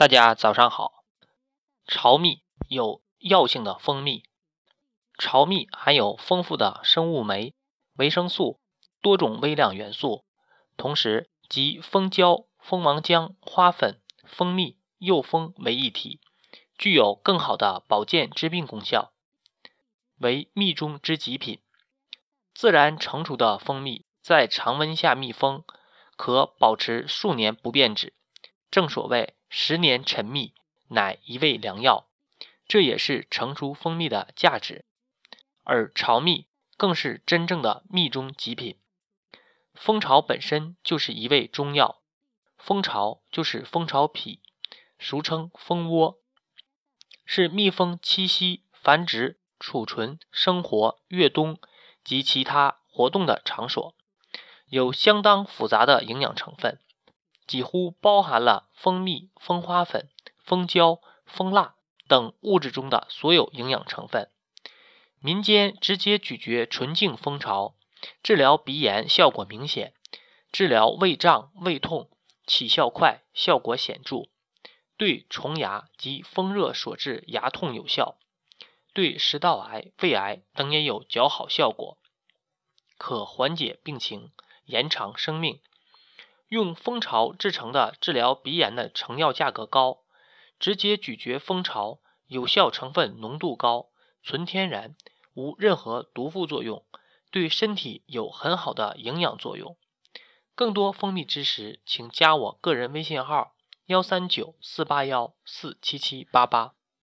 大家早上好。巢蜜有药性的蜂蜜，巢蜜含有丰富的生物酶、维生素、多种微量元素，同时集蜂胶、蜂王浆、花粉、蜂蜜、幼蜂为一体，具有更好的保健治病功效，为蜜中之极品。自然成熟的蜂蜜在常温下密封，可保持数年不变质。正所谓。十年陈蜜乃一味良药，这也是成熟蜂蜜的价值。而巢蜜更是真正的蜜中极品。蜂巢本身就是一味中药，蜂巢就是蜂巢脾，俗称蜂窝，是蜜蜂栖息、繁殖、储存、生活、越冬及其他活动的场所，有相当复杂的营养成分。几乎包含了蜂蜜、蜂花粉、蜂胶、蜂蜡等物质中的所有营养成分。民间直接咀嚼纯净蜂巢，治疗鼻炎效果明显，治疗胃胀、胃痛起效快，效果显著。对虫牙及风热所致牙痛有效，对食道癌、胃癌等也有较好效果，可缓解病情，延长生命。用蜂巢制成的治疗鼻炎的成药价格高，直接咀嚼蜂巢有效成分浓度高，纯天然，无任何毒副作用，对身体有很好的营养作用。更多蜂蜜知识，请加我个人微信号：幺三九四八幺四七七八八。